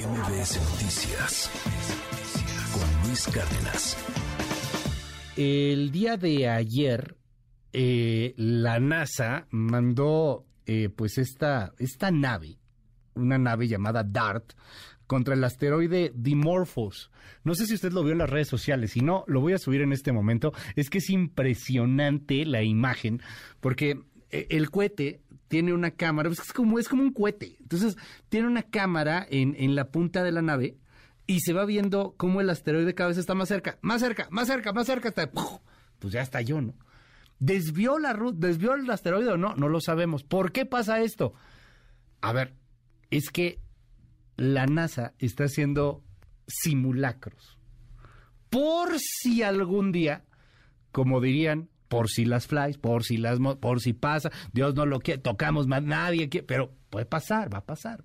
MBS Noticias con Luis Cárdenas. El día de ayer, eh, la NASA mandó eh, pues esta, esta nave, una nave llamada DART, contra el asteroide Dimorphos. No sé si usted lo vio en las redes sociales, si no, lo voy a subir en este momento. Es que es impresionante la imagen, porque eh, el cohete tiene una cámara, es como, es como un cohete. Entonces, tiene una cámara en, en la punta de la nave y se va viendo cómo el asteroide cada vez está más cerca, más cerca, más cerca, más cerca, hasta pues ya estalló, ¿no? ¿Desvió la ruta, desvió el asteroide o no? No lo sabemos. ¿Por qué pasa esto? A ver, es que la NASA está haciendo simulacros. Por si algún día, como dirían, por si las flies, por si las por si pasa, Dios no lo quiere, tocamos más, nadie quiere, pero puede pasar, va a pasar.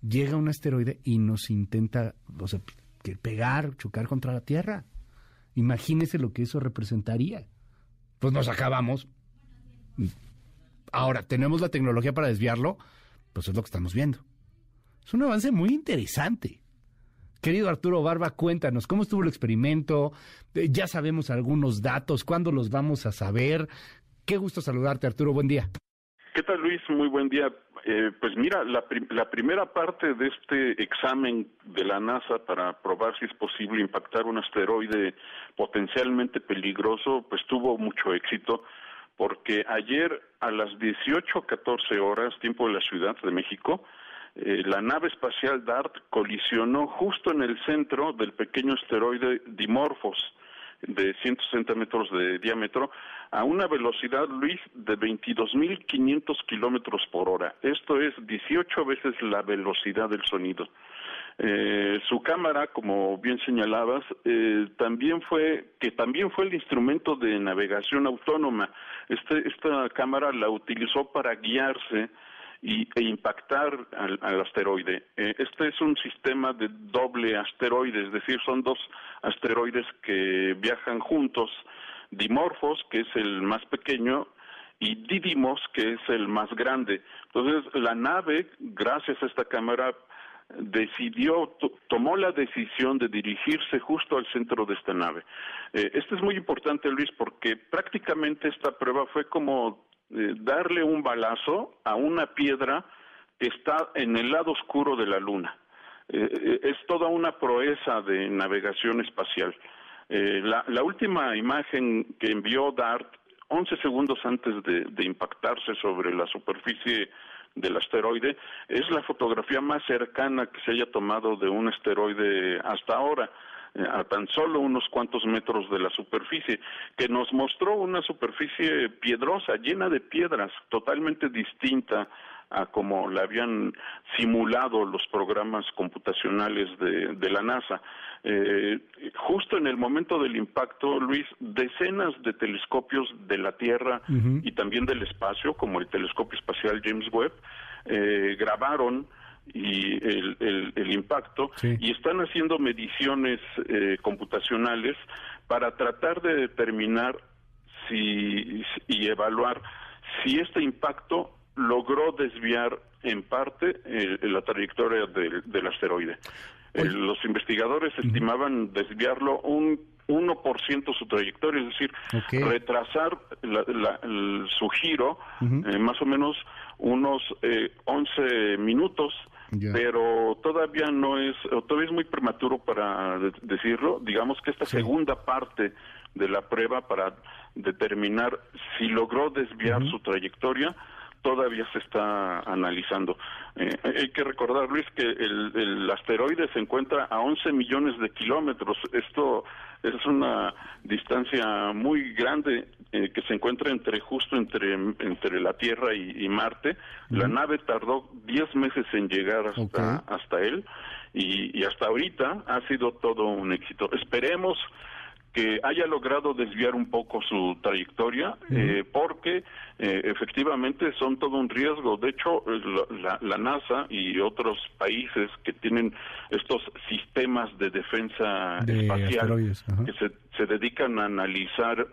Llega un asteroide y nos intenta o sea, pegar, chocar contra la Tierra. Imagínese lo que eso representaría. Pues nos acabamos. Ahora, ¿tenemos la tecnología para desviarlo? Pues es lo que estamos viendo. Es un avance muy interesante. Querido Arturo Barba, cuéntanos, ¿cómo estuvo el experimento? Eh, ya sabemos algunos datos, ¿cuándo los vamos a saber? Qué gusto saludarte, Arturo, buen día. ¿Qué tal, Luis? Muy buen día. Eh, pues mira, la, la, primera parte de este examen de la NASA para probar si es posible impactar un asteroide potencialmente peligroso, pues tuvo mucho éxito, porque ayer a las 18.14 horas, tiempo de la Ciudad de México, eh, la nave espacial DART colisionó justo en el centro del pequeño asteroide Dimorphos de 160 metros de diámetro a una velocidad, Luis, de 22.500 kilómetros por hora. Esto es 18 veces la velocidad del sonido. Eh, su cámara, como bien señalabas, eh, también fue que también fue el instrumento de navegación autónoma. Este, esta cámara la utilizó para guiarse y, e impactar al, asteroide. Eh, este es un sistema de doble asteroide, es decir, son dos asteroides que viajan juntos, Dimorphos, que es el más pequeño, y Didymos, que es el más grande. Entonces, la nave, gracias a esta cámara, decidió, tomó la decisión de dirigirse justo al centro de esta nave. Eh, esto es muy importante, Luis, porque prácticamente esta prueba fue como eh, darle un balazo a una piedra que está en el lado oscuro de la Luna. Eh, eh, es toda una proeza de navegación espacial. La, la, última imagen que envió DART, 11 segundos antes de, de impactarse sobre la superficie del asteroide, es la fotografía más cercana que se haya tomado de un asteroide hasta ahora a tan solo unos cuantos metros de la superficie, que nos mostró una superficie piedrosa, llena de piedras, totalmente distinta a como la habían simulado los programas computacionales de, la NASA. Eh, justo en el momento del impacto, Luis, decenas de telescopios de la Tierra y también del espacio, como el telescopio espacial James Webb, eh, grabaron y el, el, impacto y están haciendo mediciones eh, computacionales para tratar de determinar si y evaluar si este impacto logró desviar en parte eh, la trayectoria del, asteroide. los investigadores estimaban desviarlo un 1% su trayectoria, es decir, retrasar su giro eh, más o menos unos 11 minutos pero todavía no es, todavía es muy prematuro para decirlo. Digamos que esta segunda parte de la prueba para determinar si logró desviar su trayectoria todavía se está analizando. Eh, hay que recordar, Luis, que el, asteroide se encuentra a 11 millones de kilómetros. Esto es una distancia muy grande eh, que se encuentra entre justo entre entre la Tierra y, Marte. La nave tardó 10 meses en llegar hasta hasta él y, y hasta ahorita ha sido todo un éxito. Esperemos que haya logrado desviar un poco su trayectoria, eh, porque eh, efectivamente son todo un riesgo. De hecho, la, NASA y otros países que tienen estos sistemas de defensa espacial que se, se dedican a analizar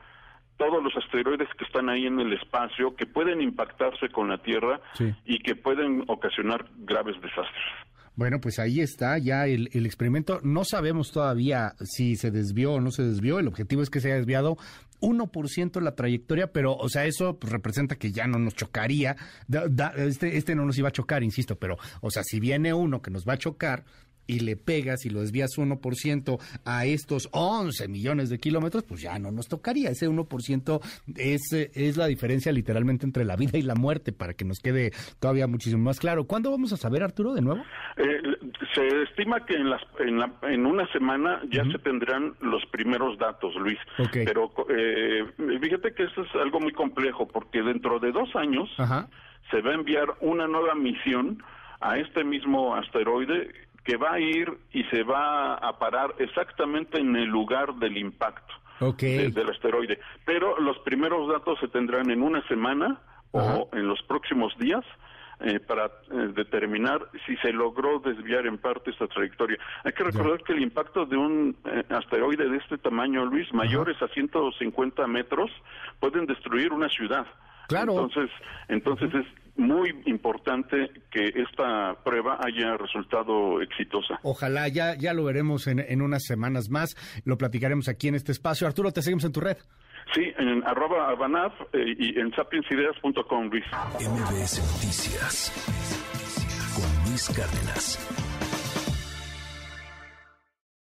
todos los asteroides que están ahí en el espacio, que pueden impactarse con la Tierra y que pueden ocasionar graves desastres. Bueno, pues ahí está ya el, experimento. No sabemos todavía si se desvió o no se desvió. El objetivo es que se haya desviado 1% la trayectoria, pero, o sea, eso pues, representa que ya no nos chocaría. este, este no nos iba a chocar, insisto, pero, o sea, si viene uno que nos va a chocar, y le pegas y lo desvías 1% a estos 11 millones de kilómetros, pues ya no nos tocaría. Ese 1% es, es la diferencia literalmente entre la vida y la muerte, para que nos quede todavía muchísimo más claro. ¿Cuándo vamos a saber, Arturo, de nuevo? Eh, se estima que en, las, en, una semana ya se tendrán los primeros datos, Luis. Pero eh, fíjate que eso es algo muy complejo, porque dentro de dos años se va a enviar una nueva misión a este mismo asteroide que va a ir y se va a parar exactamente en el lugar del impacto del asteroide. Pero los primeros datos se tendrán en una semana o en los próximos días. Eh, para eh, determinar si se logró desviar en parte esta trayectoria. Hay que recordar que el impacto de un eh, asteroide de este tamaño, Luis, mayores a 150 metros, pueden destruir una ciudad. Claro. Entonces, entonces es muy importante que esta prueba haya resultado exitosa. Ojalá, ya, ya lo veremos en, en unas semanas más, lo platicaremos aquí en este espacio. Arturo, te seguimos en tu red. Sí, en arroba abanaf eh, y en sapiensideas.com, Luis. MBS Noticias con Luis Cárdenas.